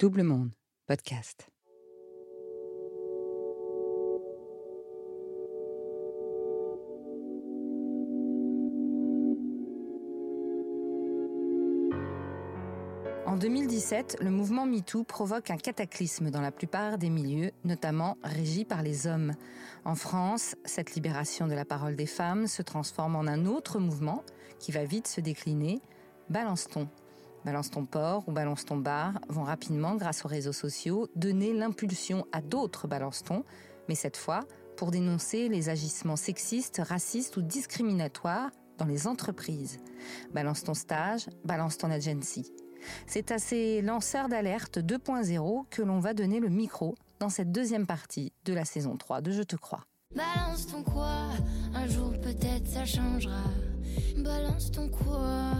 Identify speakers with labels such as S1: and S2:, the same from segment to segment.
S1: Double Monde, podcast. En 2017, le mouvement MeToo provoque un cataclysme dans la plupart des milieux, notamment régis par les hommes. En France, cette libération de la parole des femmes se transforme en un autre mouvement qui va vite se décliner, Balance-ton. Balance ton port ou balance ton bar vont rapidement, grâce aux réseaux sociaux, donner l'impulsion à d'autres balance-ton, mais cette fois pour dénoncer les agissements sexistes, racistes ou discriminatoires dans les entreprises. Balance ton stage, balance ton agency. C'est à ces lanceurs d'alerte 2.0 que l'on va donner le micro dans cette deuxième partie de la saison 3 de Je te crois.
S2: Balance ton quoi, un jour peut-être ça changera. Balance ton quoi?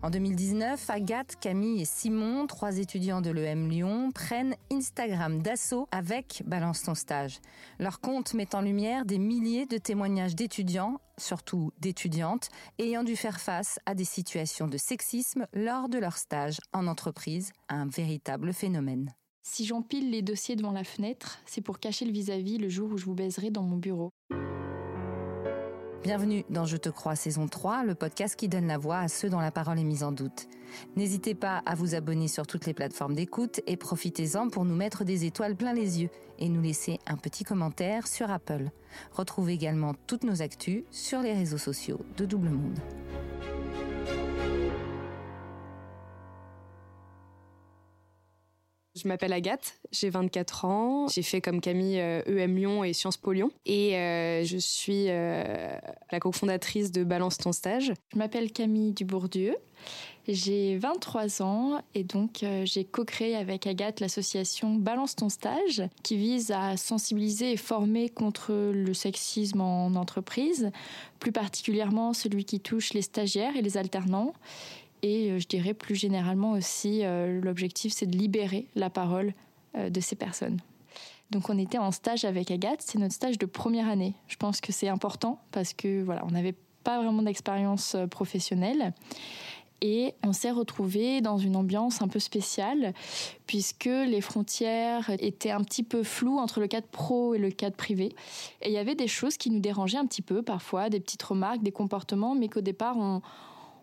S1: En 2019, Agathe, Camille et Simon, trois étudiants de l'EM Lyon, prennent Instagram d'assaut avec Balance ton stage. Leur compte met en lumière des milliers de témoignages d'étudiants, surtout d'étudiantes, ayant dû faire face à des situations de sexisme lors de leur stage en entreprise, un véritable phénomène.
S3: Si j'empile les dossiers devant la fenêtre, c'est pour cacher le vis-à-vis -vis le jour où je vous baiserai dans mon bureau.
S1: Bienvenue dans Je te crois saison 3, le podcast qui donne la voix à ceux dont la parole est mise en doute. N'hésitez pas à vous abonner sur toutes les plateformes d'écoute et profitez-en pour nous mettre des étoiles plein les yeux et nous laisser un petit commentaire sur Apple. Retrouvez également toutes nos actus sur les réseaux sociaux de Double Monde.
S4: Je m'appelle Agathe, j'ai 24 ans. J'ai fait comme Camille EM Lyon et Sciences Po Lyon. Et euh, je suis euh, la cofondatrice de Balance ton stage.
S3: Je m'appelle Camille Dubourdieu. J'ai 23 ans et donc euh, j'ai co-créé avec Agathe l'association Balance ton stage qui vise à sensibiliser et former contre le sexisme en entreprise, plus particulièrement celui qui touche les stagiaires et les alternants et euh, je dirais plus généralement aussi, euh, l'objectif, c'est de libérer la parole euh, de ces personnes. Donc on était en stage avec Agathe, c'est notre stage de première année. Je pense que c'est important parce que voilà, on n'avait pas vraiment d'expérience professionnelle. Et on s'est retrouvé dans une ambiance un peu spéciale, puisque les frontières étaient un petit peu floues entre le cadre pro et le cadre privé. Et il y avait des choses qui nous dérangeaient un petit peu, parfois, des petites remarques, des comportements, mais qu'au départ, on,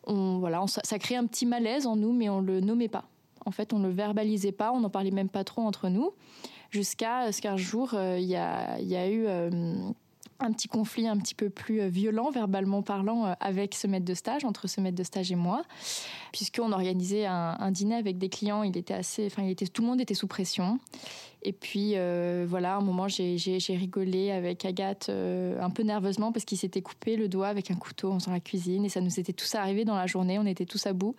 S3: on, voilà, ça crée un petit malaise en nous, mais on le nommait pas. En fait, on le verbalisait pas, on n'en parlait même pas trop entre nous, jusqu'à ce qu'un jour, euh, il y, a, eu euh, un petit conflit un petit peu plus euh, violent, verbalement parlant, avec ce maître de stage, entre ce maître de stage et moi, puisqu'on organisait un, un, dîner avec des clients, il était assez, enfin, tout le monde était sous pression. Et puis euh, voilà, un moment, j'ai rigolé avec Agathe euh, un peu nerveusement parce qu'il s'était coupé le doigt avec un couteau en faisant la cuisine et ça nous était tous arrivé dans la journée, on était tous à bout.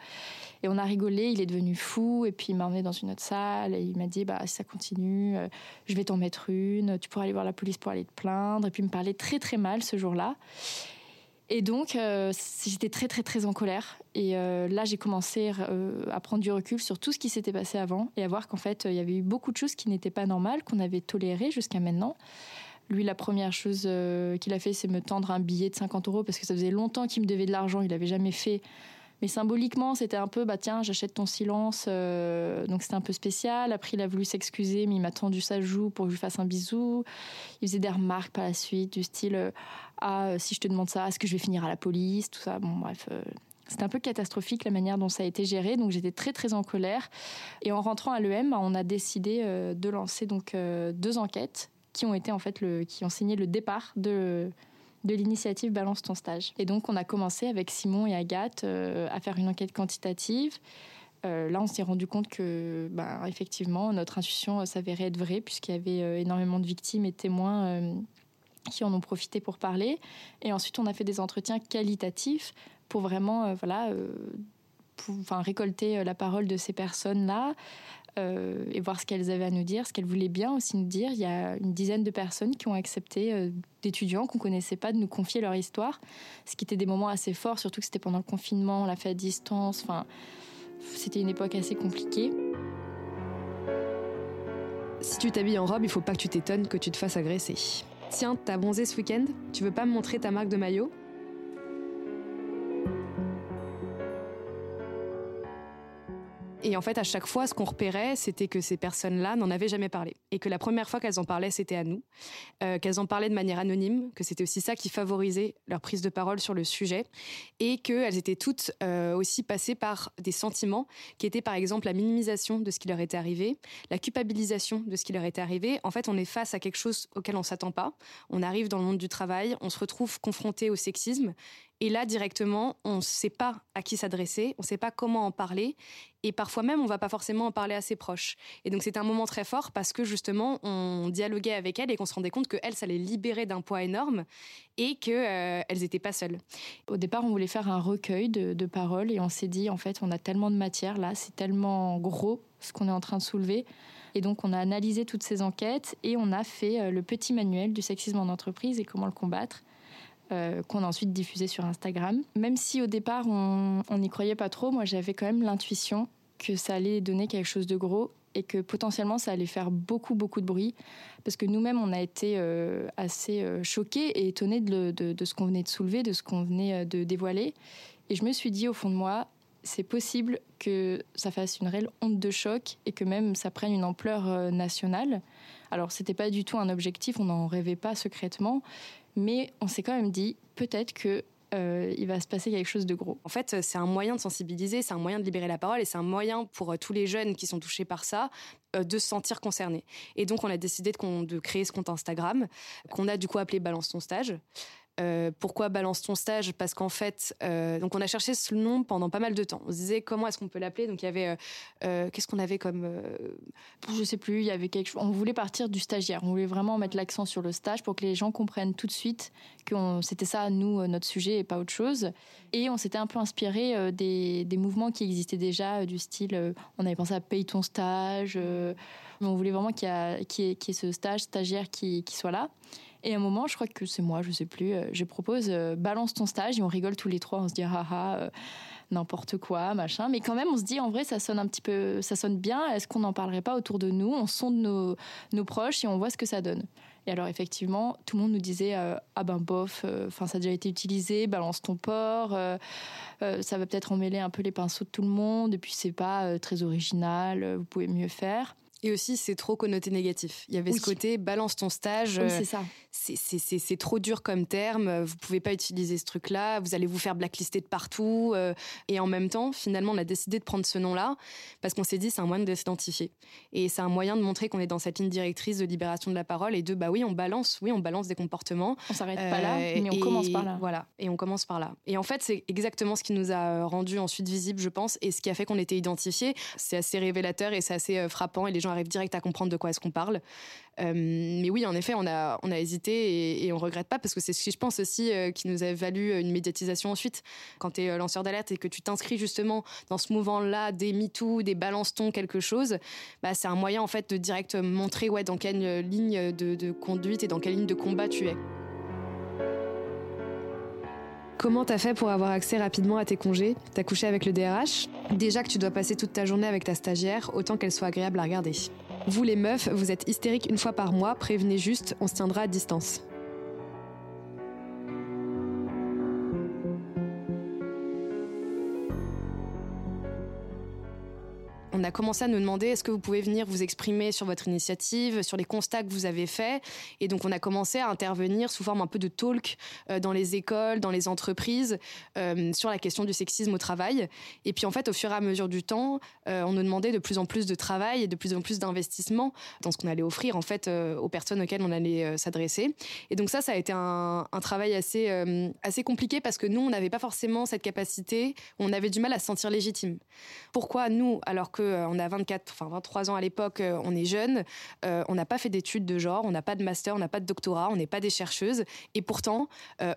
S3: Et on a rigolé, il est devenu fou et puis il m'a emmené dans une autre salle et il m'a dit bah, si ça continue, euh, je vais t'en mettre une, tu pourras aller voir la police pour aller te plaindre. Et puis il me parlait très très mal ce jour-là. Et donc, euh, j'étais très, très, très en colère. Et euh, là, j'ai commencé euh, à prendre du recul sur tout ce qui s'était passé avant et à voir qu'en fait, il y avait eu beaucoup de choses qui n'étaient pas normales, qu'on avait tolérées jusqu'à maintenant. Lui, la première chose qu'il a fait, c'est me tendre un billet de 50 euros parce que ça faisait longtemps qu'il me devait de l'argent. Il n'avait jamais fait mais symboliquement, c'était un peu, bah tiens, j'achète ton silence. Euh, donc c'était un peu spécial. Après, il a voulu s'excuser, mais il m'a tendu sa joue pour que je fasse un bisou. Il faisait des remarques par la suite, du style, euh, ah, si je te demande ça, est-ce que je vais finir à la police Tout ça. Bon, bref. Euh, c'était un peu catastrophique la manière dont ça a été géré, donc j'étais très très en colère. Et en rentrant à l'EM, on a décidé de lancer donc deux enquêtes qui ont été en fait le, qui ont signé le départ de de l'initiative Balance ton stage. Et donc on a commencé avec Simon et Agathe euh, à faire une enquête quantitative. Euh, là, on s'est rendu compte que, ben, effectivement, notre intuition s'avérait être vraie, puisqu'il y avait euh, énormément de victimes et témoins qui en ont profité pour parler. Et ensuite, on a fait des entretiens qualitatifs pour vraiment voilà, enfin, récolter la parole de ces personnes-là, euh, et voir ce qu'elles avaient à nous dire, ce qu'elles voulaient bien aussi nous dire. Il y a une dizaine de personnes qui ont accepté, euh, d'étudiants qu'on connaissait pas, de nous confier leur histoire, ce qui était des moments assez forts, surtout que c'était pendant le confinement, on l'a fait à distance. Enfin, c'était une époque assez compliquée.
S4: Si tu t'habilles en robe, il faut pas que tu t'étonnes que tu te fasses agresser. Tiens, t'as bronzé ce week-end? Tu veux pas me montrer ta marque de maillot? Et en fait, à chaque fois, ce qu'on repérait, c'était que ces personnes-là n'en avaient jamais parlé. Et que la première fois qu'elles en parlaient, c'était à nous. Euh, qu'elles en parlaient de manière anonyme, que c'était aussi ça qui favorisait leur prise de parole sur le sujet. Et qu'elles étaient toutes euh, aussi passées par des sentiments qui étaient, par exemple, la minimisation de ce qui leur était arrivé, la culpabilisation de ce qui leur était arrivé. En fait, on est face à quelque chose auquel on s'attend pas. On arrive dans le monde du travail, on se retrouve confronté au sexisme et là, directement, on ne sait pas à qui s'adresser, on ne sait pas comment en parler. Et parfois même, on ne va pas forcément en parler à ses proches. Et donc, c'est un moment très fort parce que justement, on dialoguait avec elles et qu'on se rendait compte qu'elles, ça les libérait d'un poids énorme et qu'elles euh, n'étaient pas seules.
S3: Au départ, on voulait faire un recueil de, de paroles et on s'est dit, en fait, on a tellement de matière là, c'est tellement gros ce qu'on est en train de soulever. Et donc, on a analysé toutes ces enquêtes et on a fait euh, le petit manuel du sexisme en entreprise et comment le combattre. Euh, qu'on a ensuite diffusé sur Instagram. Même si au départ on n'y croyait pas trop, moi j'avais quand même l'intuition que ça allait donner quelque chose de gros et que potentiellement ça allait faire beaucoup beaucoup de bruit parce que nous-mêmes on a été euh, assez euh, choqués et étonnés de, de ce qu'on venait de soulever, de ce qu'on venait de dévoiler. Et je me suis dit au fond de moi, c'est possible que ça fasse une réelle honte de choc et que même ça prenne une ampleur nationale. Alors c'était pas du tout un objectif, on n'en rêvait pas secrètement, mais on s'est quand même dit peut-être que euh, il va se passer quelque chose de gros.
S4: En fait, c'est un moyen de sensibiliser, c'est un moyen de libérer la parole et c'est un moyen pour euh, tous les jeunes qui sont touchés par ça euh, de se sentir concernés. Et donc, on a décidé de, de créer ce compte Instagram qu'on a du coup appelé Balance ton stage. Euh, pourquoi balance ton stage? Parce qu'en fait, euh, donc on a cherché ce nom pendant pas mal de temps. On se disait comment est-ce qu'on peut l'appeler? Donc il y avait, euh, qu'est-ce qu'on avait comme
S3: Je sais plus. Il y avait quelque chose. On voulait partir du stagiaire. On voulait vraiment mettre l'accent sur le stage pour que les gens comprennent tout de suite que c'était ça nous notre sujet et pas autre chose. Et on s'était un peu inspiré des, des, mouvements qui existaient déjà du style. on avait pensé à paye ton stage. on voulait vraiment qu'il y, ait ce stage stagiaire qui soit là. Et à un moment, je crois que c'est moi, je sais plus, euh, je propose euh, balance ton stage et on rigole tous les trois, on se dit ah ah euh, n'importe quoi, machin. Mais quand même, on se dit en vrai, ça sonne un petit peu, ça sonne bien. Est-ce qu'on n'en parlerait pas autour de nous? On sonde nos, nos proches et on voit ce que ça donne. Et alors effectivement, tout le monde nous disait ah ben bof, enfin ça a déjà été utilisé, balance ton porc, ça va peut-être emmêler un peu les pinceaux de tout le monde. Et puis c'est pas très original, vous pouvez mieux faire.
S4: Et aussi, c'est trop connoté négatif. Il y avait ce côté balance ton stage.
S3: Oui, c'est ça.
S4: C'est trop dur comme terme. Vous pouvez pas utiliser ce truc-là. Vous allez vous faire blacklister de partout. Euh. Et en même temps, finalement, on a décidé de prendre ce nom-là parce qu'on s'est dit c'est un moyen de s'identifier. Et c'est un moyen de montrer qu'on est dans cette ligne directrice de libération de la parole et de bah oui, on balance, oui, on balance des comportements.
S3: On s'arrête pas là, euh, mais on commence par là.
S4: Voilà. Et on commence par là. Et en fait, c'est exactement ce qui nous a rendu ensuite visible, je pense, et ce qui a fait qu'on était identifiés. C'est assez révélateur et c'est assez euh, frappant. Et les gens arrive direct à comprendre de quoi est-ce qu'on parle. Euh, mais oui, en effet, on a, hésité et, et on regrette pas parce que c'est ce que je pense aussi euh, qui nous a valu une médiatisation ensuite. Quand tu es euh, lanceur d'alerte et que tu t'inscris justement dans ce mouvement-là des MeToo, des balance-ton quelque chose, bah, c'est un moyen en fait de direct montrer ouais, dans quelle ligne de, de conduite et dans quelle ligne de combat tu es. Comment t'as fait pour avoir accès rapidement à tes congés? T'as couché avec le DRH Déjà que tu dois passer toute ta journée avec ta stagiaire, autant qu'elle soit agréable à regarder. Vous les meufs, vous êtes hystériques une fois par mois, prévenez juste, on se tiendra à distance. On a commencé à nous demander est-ce que vous pouvez venir vous exprimer sur votre initiative, sur les constats que vous avez faits? Et donc on a commencé à intervenir sous forme un peu de talk euh, dans les écoles, dans les entreprises, euh, sur la question du sexisme au travail. Et puis en fait, au fur et à mesure du temps, euh, on nous demandait de plus en plus de travail et de plus en plus d'investissement dans ce qu'on allait offrir en fait aux personnes auxquelles on allait s'adresser. Et donc ça, ça a été un, un travail assez assez compliqué parce que nous, on n'avait pas forcément cette capacité, on avait du mal à se sentir légitime. Pourquoi nous, alors que euh, on a 24, enfin 23 ans à l'époque, euh, on est jeune, euh, on n'a pas fait d'études de genre, on n'a pas de master, on n'a pas de doctorat, on n'est pas des chercheuses, et pourtant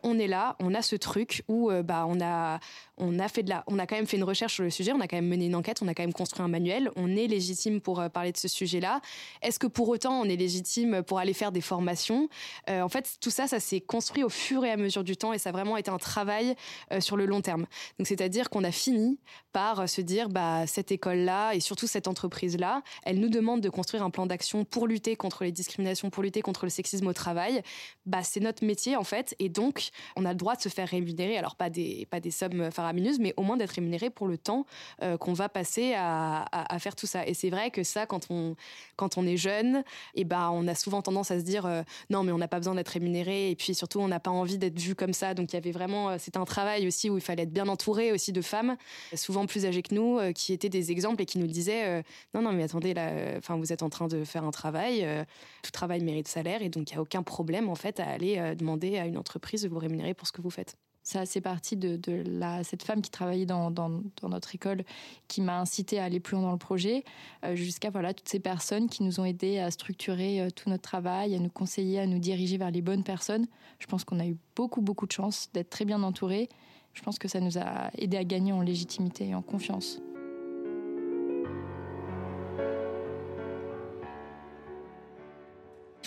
S4: on est là, on a ce truc où bah on a on a fait de la, on a quand même fait une recherche sur le sujet, on a quand même mené une enquête, on a quand même construit un manuel, on est légitime pour parler de ce sujet-là. Est-ce que pour autant on est légitime pour aller faire des formations? En fait, tout ça, ça s'est construit au fur et à mesure du temps et ça a vraiment été un travail sur le long terme. Donc c'est-à-dire qu'on a fini par se dire bah cette école-là et surtout cette entreprise-là, elle nous demande de construire un plan d'action pour lutter contre les discriminations, pour lutter contre le sexisme au travail. Bah, c'est notre métier en fait, et donc on a le droit de se faire rémunérer. Alors pas des pas des sommes faramineuse, mais au moins d'être rémunéré pour le temps qu'on va passer à, faire tout ça. Et c'est vrai que ça, quand on, quand on est jeune, et eh ben, on a souvent tendance à se dire non, mais on n'a pas besoin d'être rémunéré, et puis surtout, on n'a pas envie d'être vu comme ça. Donc il y avait vraiment, c'était un travail aussi où il fallait être bien entouré aussi de femmes, souvent plus âgées que nous, qui étaient des exemples et qui nous disaient non, non, mais attendez, là, enfin, vous êtes en train de faire un travail, tout travail mérite salaire, et donc il n'y a aucun problème en fait à aller demander à une entreprise de vous rémunérer pour ce que vous faites.
S3: Ça, c'est parti de, cette femme qui travaillait dans, notre école qui m'a incité à aller plus loin dans le projet, euh, jusqu'à voilà, toutes ces personnes qui nous ont aidés à structurer euh, tout notre travail, à nous conseiller, à nous diriger vers les bonnes personnes. Je pense qu'on a eu beaucoup, beaucoup de chance d'être très bien entourés. Je pense que ça nous a aidé à gagner en légitimité et en confiance.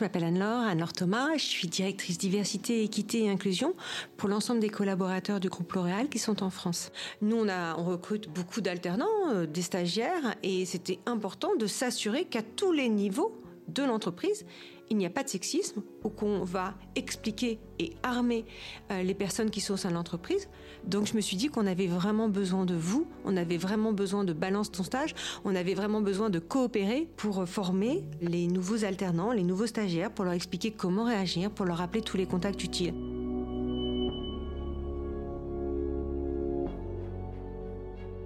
S5: Je m'appelle Anne-Laure, Anne-Laure Thomas, je suis directrice diversité, équité et inclusion pour l'ensemble des collaborateurs du groupe L'Oréal qui sont en France. Nous, on, recrute beaucoup d'alternants, euh, des stagiaires, et c'était important de s'assurer qu'à tous les niveaux de l'entreprise, il n'y a pas de sexisme, ou qu'on va expliquer et armer euh, les personnes qui sont au sein de l'entreprise. Donc je me suis dit qu'on avait vraiment besoin de vous, on avait vraiment besoin de balance ton stage, on avait vraiment besoin de coopérer pour former les nouveaux alternants, les nouveaux stagiaires, pour leur expliquer comment réagir, pour leur rappeler tous les contacts utiles.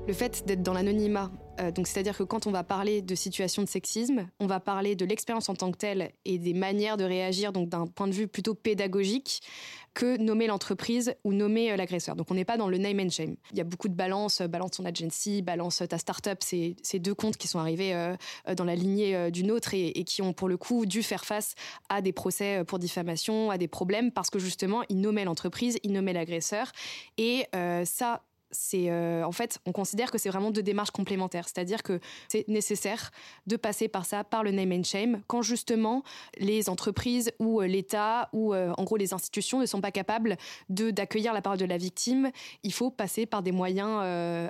S4: Le fait d'être dans l'anonymat euh, donc, c'est-à-dire que quand on va parler de situation de sexisme, on va parler de l'expérience en tant que telle et des manières de réagir, donc d'un point de vue plutôt pédagogique, que nommer l'entreprise ou nommer euh, l'agresseur. Donc, on n'est pas dans le name and shame. Il y a beaucoup de balance, euh, balance ton agency, balance ta startup. C'est ces deux comptes qui sont arrivés dans la lignée d'une autre et, et, qui ont pour le coup dû faire face à des procès pour diffamation, à des problèmes parce que justement, ils nommaient l'entreprise, ils nommaient l'agresseur. Et ça, c'est euh, en fait, on considère que c'est vraiment deux démarches complémentaires, c'est-à-dire que c'est nécessaire de passer par ça, par le name and shame, quand justement les entreprises ou euh, l'État ou euh, en gros les institutions ne sont pas capables de d'accueillir la parole de la victime. Il faut passer par des moyens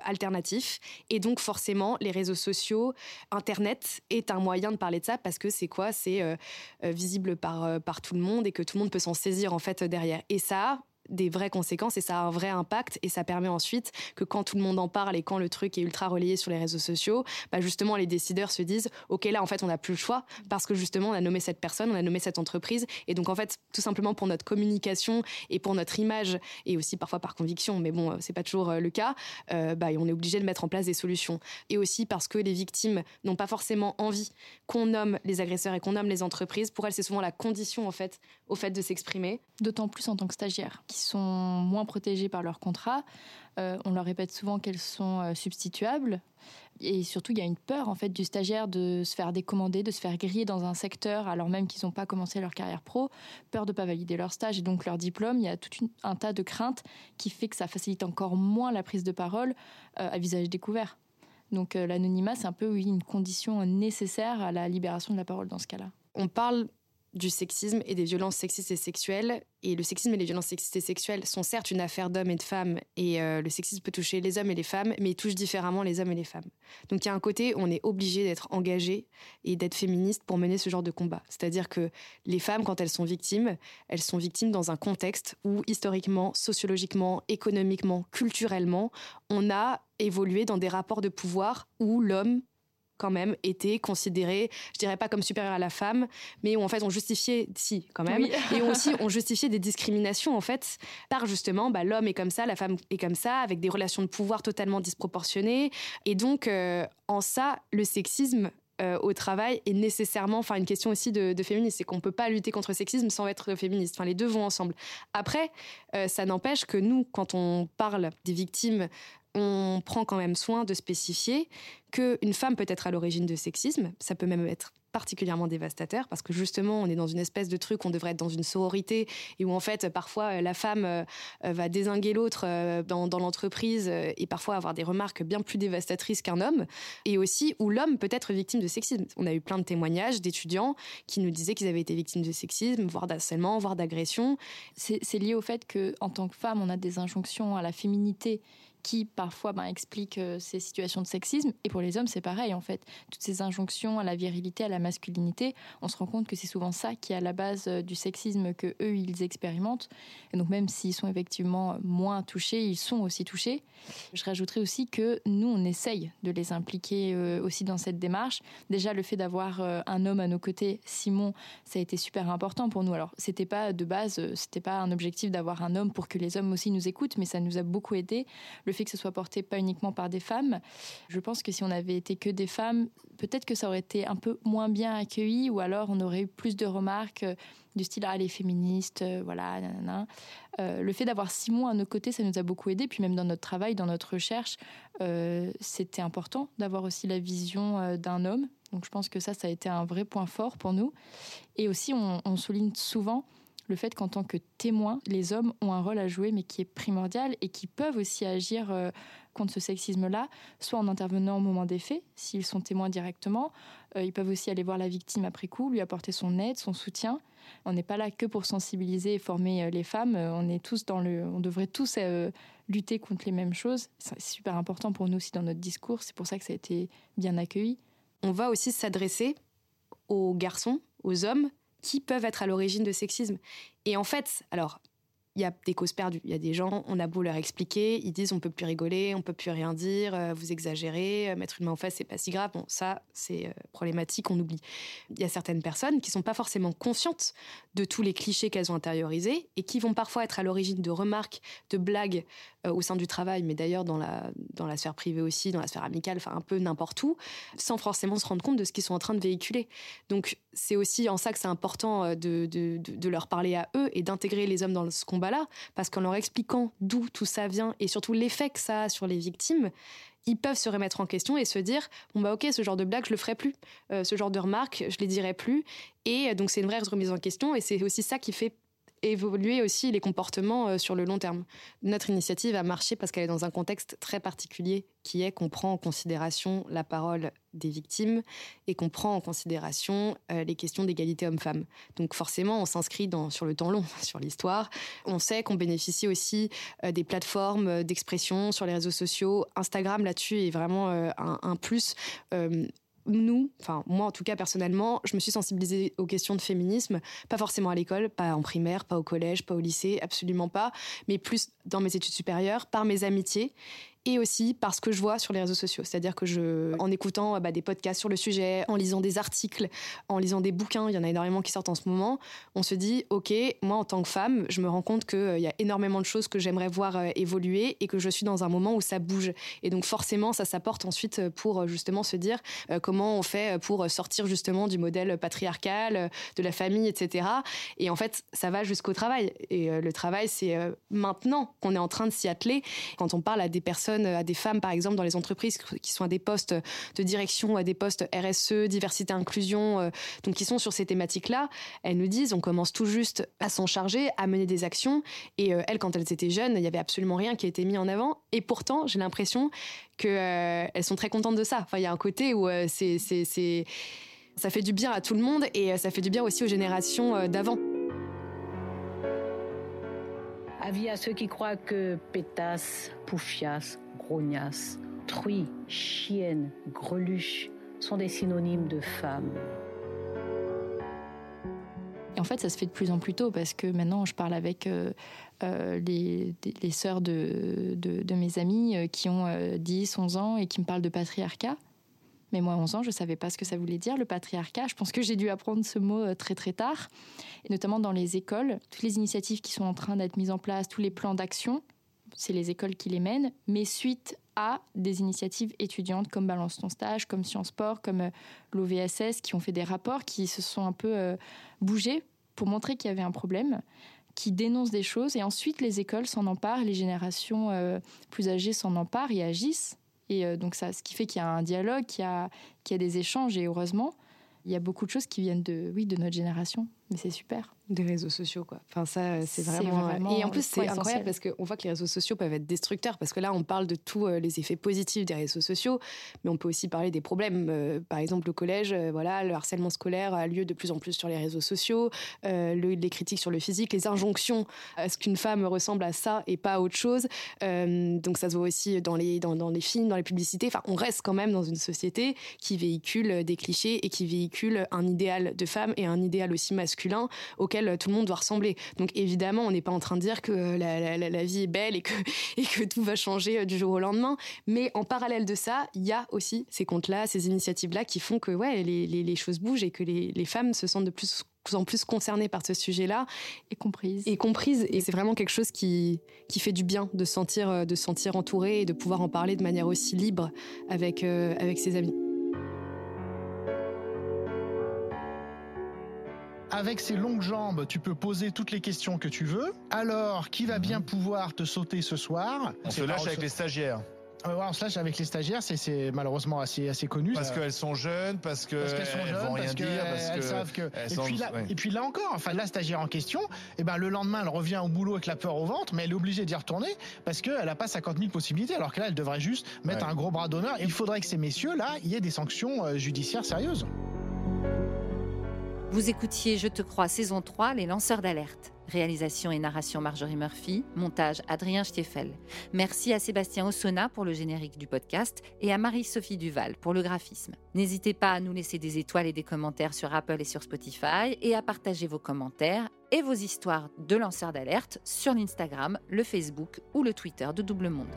S4: alternatifs et donc forcément les réseaux sociaux, Internet est un moyen de parler de ça parce que c'est quoi? C'est visible par par tout le monde et que tout le monde peut s'en saisir en fait derrière. Et ça des vraies conséquences et ça a un vrai impact et ça permet ensuite que quand tout le monde en parle et quand le truc est ultra relayé sur les réseaux sociaux, bah justement les décideurs se disent ok là en fait on n'a plus le choix parce que justement on a nommé cette personne, on a nommé cette entreprise et donc en fait tout simplement pour notre communication et pour notre image et aussi parfois par conviction mais bon c'est pas toujours euh, le cas, euh, bah, on est obligé de mettre en place des solutions et aussi parce que les victimes n'ont pas forcément envie qu'on nomme les agresseurs et qu'on nomme les entreprises. Pour elles c'est souvent la condition en fait au fait de s'exprimer.
S3: D'autant plus en tant que stagiaire sont moins protégées par leur contrat. Euh, on leur répète souvent qu'elles sont euh, substituables. Et surtout, il y a une peur en fait du stagiaire de se faire décommander, de se faire griller dans un secteur alors même qu'ils n'ont pas commencé leur carrière pro, peur de ne pas valider leur stage et donc leur diplôme. Il y a tout un tas de craintes qui fait que ça facilite encore moins la prise de parole euh, à visage découvert. Donc l'anonymat, c'est un peu oui, une condition nécessaire à la libération de la parole dans ce cas-là.
S4: On parle du sexisme et des violences sexistes et sexuelles. Et le sexisme et les violences sexistes et sexuelles sont certes une affaire d'hommes et de femmes, et euh, le sexisme peut toucher les hommes et les femmes, mais il touche différemment les hommes et les femmes. Donc il y a un côté, on est obligé d'être engagé et d'être féministe pour mener ce genre de combat. C'est-à-dire que les femmes, quand elles sont victimes, elles sont victimes dans un contexte où historiquement, sociologiquement, économiquement, culturellement, on a évolué dans des rapports de pouvoir où l'homme quand même été considéré, je dirais pas comme supérieur à la femme, mais où en fait on justifiait, si quand même, et aussi on justifiait des discriminations en fait par justement bah, l'homme est comme ça, la femme est comme ça, avec des relations de pouvoir totalement disproportionnées, et donc euh, en ça le sexisme euh, au travail est nécessairement, enfin une question aussi de, féminisme, c'est qu'on peut pas lutter contre le sexisme sans être féministe. Enfin les deux vont ensemble. Après, euh, ça n'empêche que nous, quand on parle des victimes on prend quand même soin de spécifier qu'une femme peut être à l'origine de sexisme, ça peut même être particulièrement dévastateur parce que justement on est dans une espèce de truc on devrait être dans une sororité et où en fait parfois la femme euh, va désinguer l'autre euh, dans, l'entreprise euh, et parfois avoir des remarques bien plus dévastatrices qu'un homme et aussi où l'homme peut être victime de sexisme. On a eu plein de témoignages d'étudiants qui nous disaient qu'ils avaient été victimes de sexisme, voire d'harcèlement, voire d'agression.
S3: C'est lié au fait que en tant que femme on a des injonctions à la féminité qui parfois ben, explique euh, ces situations de sexisme. Et pour les hommes, c'est pareil en fait. Toutes ces injonctions à la virilité, à la masculinité, on se rend compte que c'est souvent ça qui est à la base euh, du sexisme que eux ils expérimentent. Et donc même s'ils sont effectivement moins touchés, ils sont aussi touchés. Je rajouterais aussi que nous, on essaye de les impliquer euh, aussi dans cette démarche. Déjà, le fait d'avoir un homme à nos côtés, Simon, ça a été super important pour nous. Alors, c'était pas de base, c'était pas un objectif d'avoir un homme pour que les hommes aussi nous écoutent, mais ça nous a beaucoup aidé. Le fait que ce soit porté pas uniquement par des femmes. Je pense que si on avait été que des femmes, peut-être que ça aurait été un peu moins bien accueilli ou alors on aurait eu plus de remarques euh, du style ah les féministes, euh, voilà. Euh, le fait d'avoir Simon à nos côtés, ça nous a beaucoup aidé. Puis même dans notre travail, dans notre recherche, c'était important d'avoir aussi la vision d'un homme. Donc je pense que ça, ça a été un vrai point fort pour nous. Et aussi, on souligne souvent le fait qu'en tant que témoin, les hommes ont un rôle à jouer, mais qui est primordial et qui peuvent aussi agir euh, contre ce sexisme-là, soit en intervenant au moment des faits, s'ils sont témoins directement. Euh, ils peuvent aussi aller voir la victime après coup, lui apporter son aide, son soutien. On n'est pas là que pour sensibiliser et former euh, les femmes. On est tous dans le, on devrait tous lutter contre les mêmes choses. C'est super important pour nous aussi dans notre discours. C'est pour ça que ça a été bien accueilli.
S4: On va aussi s'adresser aux garçons, aux hommes qui peuvent être à l'origine de sexisme. Et en fait, alors, il y a des causes perdues. Il y a des gens, on a beau leur expliquer, ils disent on peut plus rigoler, on peut plus rien dire, euh, vous exagérez, euh, mettre une main en face, c'est pas si grave. Bon, ça, c'est euh, problématique, on oublie. Il y a certaines personnes qui sont pas forcément conscientes de tous les clichés qu'elles ont intériorisés et qui vont parfois être à l'origine de remarques, de blagues au sein du travail, mais d'ailleurs dans la, dans la sphère privée aussi, dans la sphère amicale, enfin un peu n'importe où, sans forcément se rendre compte de ce qu'ils sont en train de véhiculer. Donc c'est aussi en ça que c'est important de, de, de leur parler à eux et d'intégrer les hommes dans ce combat là parce qu'en leur expliquant d'où tout ça vient et surtout l'effet que ça a sur les victimes, ils peuvent se remettre en question et se dire bon bah ok ce genre de blague je le ferai plus, euh, ce genre de remarque je les dirai plus. Et donc c'est une vraie remise en question et c'est aussi ça qui fait évoluer aussi les comportements euh, sur le long terme. Notre initiative a marché parce qu'elle est dans un contexte très particulier qui est qu'on prend en considération la parole des victimes et qu'on prend en considération euh, les questions d'égalité homme-femme. Donc forcément, on s'inscrit sur le temps long, sur l'histoire. On sait qu'on bénéficie aussi euh, des plateformes d'expression sur les réseaux sociaux. Instagram là-dessus est vraiment un, un, plus nous, enfin moi en tout cas personnellement, je me suis sensibilisée aux questions de féminisme, pas forcément à l'école, pas en primaire, pas au collège, pas au lycée, absolument pas, mais plus dans mes études supérieures, par mes amitiés et aussi parce que je vois sur les réseaux sociaux. C'est-à-dire que je, en écoutant bah, des podcasts sur le sujet, en lisant des articles, en lisant des bouquins, il y en a énormément qui sortent en ce moment, on se dit, OK, moi en tant que femme, je me rends compte qu'il euh, y a énormément de choses que j'aimerais voir euh, évoluer et que je suis dans un moment où ça bouge. Et donc forcément, ça s'apporte ensuite euh, pour justement se dire comment on fait pour sortir justement du modèle patriarcal, de la famille, etc. Et en fait, ça va jusqu'au travail. Et le travail, c'est maintenant qu'on est en train de s'y atteler. Quand on parle à des personnes à des femmes, par exemple, dans les entreprises qui sont à des postes de direction, à des postes RSE, diversité, inclusion, euh, donc qui sont sur ces thématiques-là, elles nous disent on commence tout juste à s'en charger, à mener des actions. Et euh, elles, quand elles étaient jeunes, il n'y avait absolument rien qui a été mis en avant. Et pourtant, j'ai l'impression qu'elles euh, sont très contentes de ça. Enfin, il y a un côté où c'est, ça fait du bien à tout le monde et ça fait du bien aussi aux générations d'avant.
S6: Avis à ceux qui croient que pétasse, poufias, grognasse, truie, chienne, greluche sont des synonymes de femme.
S3: Et en fait, ça se fait de plus en plus tôt parce que maintenant, je parle avec euh, euh, les, sœurs de, mes amis euh, qui ont 10, 11 ans et qui me parlent de patriarcat. Mais moi, à 11 ans, je ne savais pas ce que ça voulait dire, le patriarcat. Je pense que j'ai dû apprendre ce mot très très tard, et notamment dans les écoles. Toutes les initiatives qui sont en train d'être mises en place, tous les plans d'action, c'est les écoles qui les mènent, mais suite à des initiatives étudiantes comme Balance ton stage, comme Sciences Sport, comme euh, l'OVSS, qui ont fait des rapports qui se sont un peu euh, bougés pour montrer qu'il y avait un problème, qui dénoncent des choses, et ensuite les écoles s'en emparent, les générations euh, plus âgées s'en emparent et agissent. Et donc ça, ce qui fait qu'il y a un dialogue, qu'il y a, des échanges, et heureusement, il y a beaucoup de choses qui viennent de, oui, de notre génération. Mais c'est super.
S4: Des réseaux sociaux quoi. Enfin ça euh, c'est vraiment... et en plus c'est incroyable parce qu'on voit que les réseaux sociaux peuvent être destructeurs parce que là on parle de tous euh, les effets positifs des réseaux sociaux mais on peut aussi parler des problèmes euh, par exemple au collège voilà le harcèlement scolaire a lieu de plus en plus sur les réseaux sociaux les critiques sur le physique les injonctions à ce qu'une femme ressemble à ça et pas à autre chose. Donc ça se voit aussi dans les dans, dans les films dans les publicités. Enfin on reste quand même dans une société qui véhicule des clichés et qui véhicule un idéal de femme et un idéal aussi masculin auquel tout le monde doit ressembler. Donc évidemment, on n'est pas en train de dire que la, vie est belle et que, et que tout va changer euh, du jour au lendemain. Mais en parallèle de ça, il y a aussi ces comptes-là, ces initiatives-là qui font que ouais, les, choses bougent et que les, femmes se sentent de plus en plus concernées par ce sujet-là
S3: et comprises
S4: et comprises et c'est vraiment quelque chose qui qui fait du bien de sentir euh, de sentir entourée et de pouvoir en parler de manière aussi libre avec euh, avec ses amis.
S7: Avec ces longues jambes, tu peux poser toutes les questions que tu veux. Alors, qui va bien pouvoir te sauter ce soir?
S8: On se lâche avec les stagiaires.
S7: Euh, on se lâche avec les stagiaires, c'est malheureusement assez, assez connu.
S8: Parce qu'elles sont jeunes, parce qu'elles sont jeunes, vont rien dire, parce qu'elles savent que.
S7: et, puis là, et puis là encore, enfin la stagiaire en question, eh ben le lendemain elle revient au boulot avec la peur au ventre, mais elle est obligée d'y retourner parce qu'elle n'a pas 50 000 possibilités, alors que là elle devrait juste mettre un gros bras d'honneur. Il faudrait que ces messieurs là, il y ait des sanctions euh, judiciaires sérieuses.
S1: Vous écoutiez Je te crois saison 3, Les lanceurs d'alerte. Réalisation et narration Marjorie Murphy, montage Adrien Stiefel. Merci à Sébastien Ossona pour le générique du podcast et à Marie-Sophie Duval pour le graphisme. N'hésitez pas à nous laisser des étoiles et des commentaires sur Apple et sur Spotify et à partager vos commentaires et vos histoires de lanceurs d'alerte sur l'Instagram, le Facebook ou le Twitter de Double Monde.